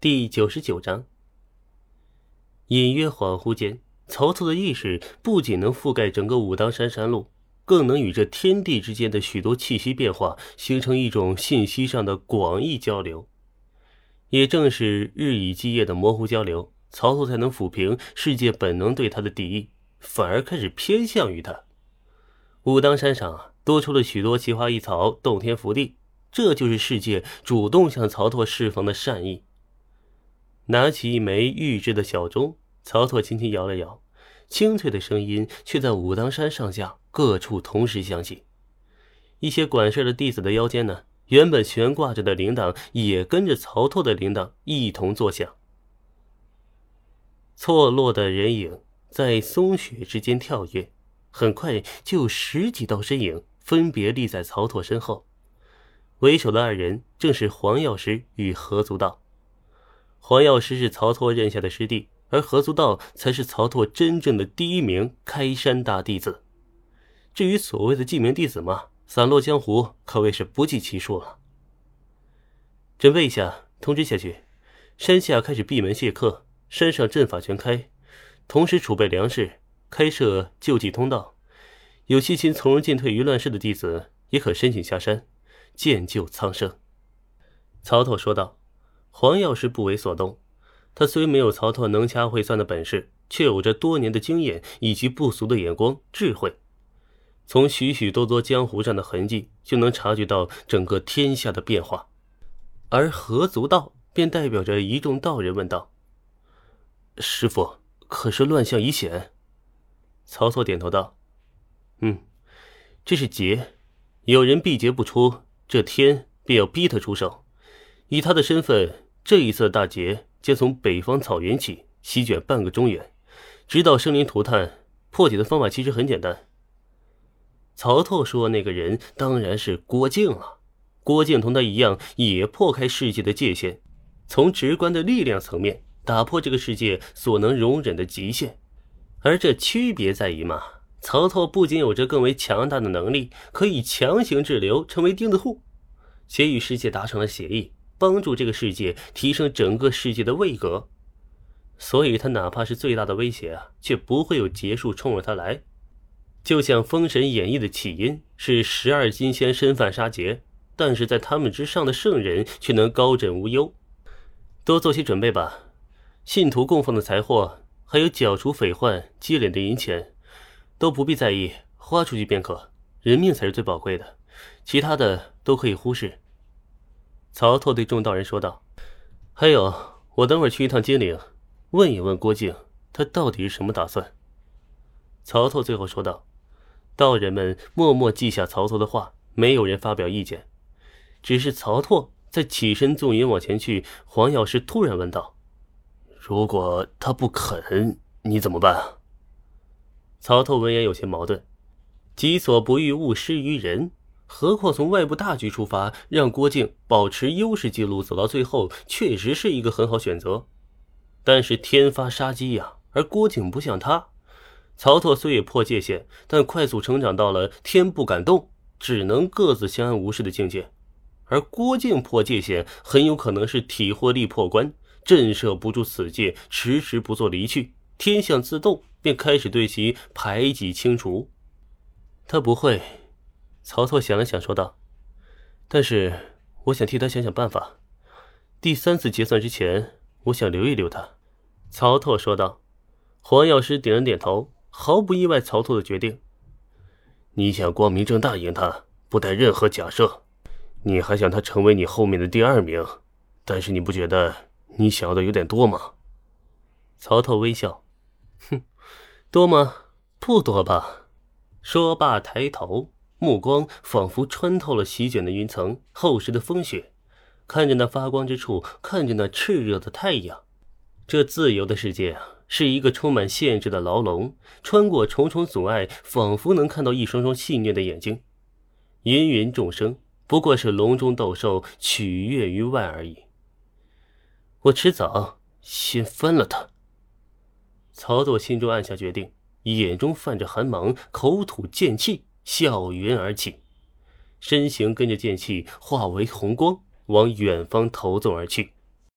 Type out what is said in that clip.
第九十九章，隐约恍惚间，曹操的意识不仅能覆盖整个武当山山路，更能与这天地之间的许多气息变化形成一种信息上的广义交流。也正是日以继夜的模糊交流，曹操才能抚平世界本能对他的敌意，反而开始偏向于他。武当山上多出了许多奇花异草，洞天福地，这就是世界主动向曹操释放的善意。拿起一枚玉制的小钟，曹拓轻轻摇了摇，清脆的声音却在武当山上下各处同时响起。一些管事的弟子的腰间呢，原本悬挂着的铃铛也跟着曹拓的铃铛一同作响。错落的人影在松雪之间跳跃，很快就有十几道身影分别立在曹拓身后。为首的二人正是黄药师与何足道。黄药师是曹操认下的师弟，而何足道才是曹操真正的第一名开山大弟子。至于所谓的记名弟子嘛，散落江湖，可谓是不计其数了。准备一下，通知下去，山下开始闭门谢客，山上阵法全开，同时储备粮食，开设救济通道。有细心从容进退于乱世的弟子，也可申请下山，建救苍生。曹操说道。黄药师不为所动，他虽没有曹操能掐会算的本事，却有着多年的经验以及不俗的眼光、智慧。从许许多多江湖上的痕迹，就能察觉到整个天下的变化。而何足道便代表着一众道人问道：“师傅，可是乱象已显？”曹操点头道：“嗯，这是劫，有人避劫不出，这天便要逼他出手。”以他的身份，这一次大劫将从北方草原起，席卷半个中原，直到生灵涂炭。破解的方法其实很简单。曹操说：“那个人当然是郭靖了。郭靖同他一样，也破开世界的界限，从直观的力量层面打破这个世界所能容忍的极限。而这区别在于嘛，曹操不仅有着更为强大的能力，可以强行滞留，成为钉子户，且与世界达成了协议。”帮助这个世界提升整个世界的位格，所以他哪怕是最大的威胁啊，却不会有劫数冲着他来。就像《封神演义》的起因是十二金仙身犯杀劫，但是在他们之上的圣人却能高枕无忧。多做些准备吧，信徒供奉的财货，还有剿除匪患积累的银钱，都不必在意，花出去便可。人命才是最宝贵的，其他的都可以忽视。曹操对众道人说道：“还有，我等会儿去一趟金陵，问一问郭靖，他到底是什么打算。”曹操最后说道。道人们默默记下曹操的话，没有人发表意见。只是曹拓在起身纵饮往前去，黄药师突然问道：“如果他不肯，你怎么办？”曹拓闻言有些矛盾：“己所不欲，勿施于人。”何况从外部大局出发，让郭靖保持优势记录走到最后，确实是一个很好选择。但是天发杀机呀，而郭靖不像他。曹操虽也破界限，但快速成长到了天不敢动，只能各自相安无事的境界。而郭靖破界限，很有可能是体或力破关，震慑不住此界，迟迟不做离去，天象自动便开始对其排挤清除。他不会。曹操想了想，说道：“但是，我想替他想想办法。第三次结算之前，我想留一留他。”曹操说道。黄药师点了点头，毫不意外曹操的决定。你想光明正大赢他，不带任何假设，你还想他成为你后面的第二名，但是你不觉得你想要的有点多吗？曹操微笑：“哼，多吗？不多吧。”说罢，抬头。目光仿佛穿透了席卷的云层、厚实的风雪，看着那发光之处，看着那炽热的太阳。这自由的世界啊，是一个充满限制的牢笼。穿过重重阻碍，仿佛能看到一双双戏谑的眼睛。芸芸众生，不过是笼中斗兽，取悦于外而已。我迟早先翻了他。曹操心中暗下决定，眼中泛着寒芒，口吐剑气。笑云而起，身形跟着剑气化为红光，往远方投纵而去。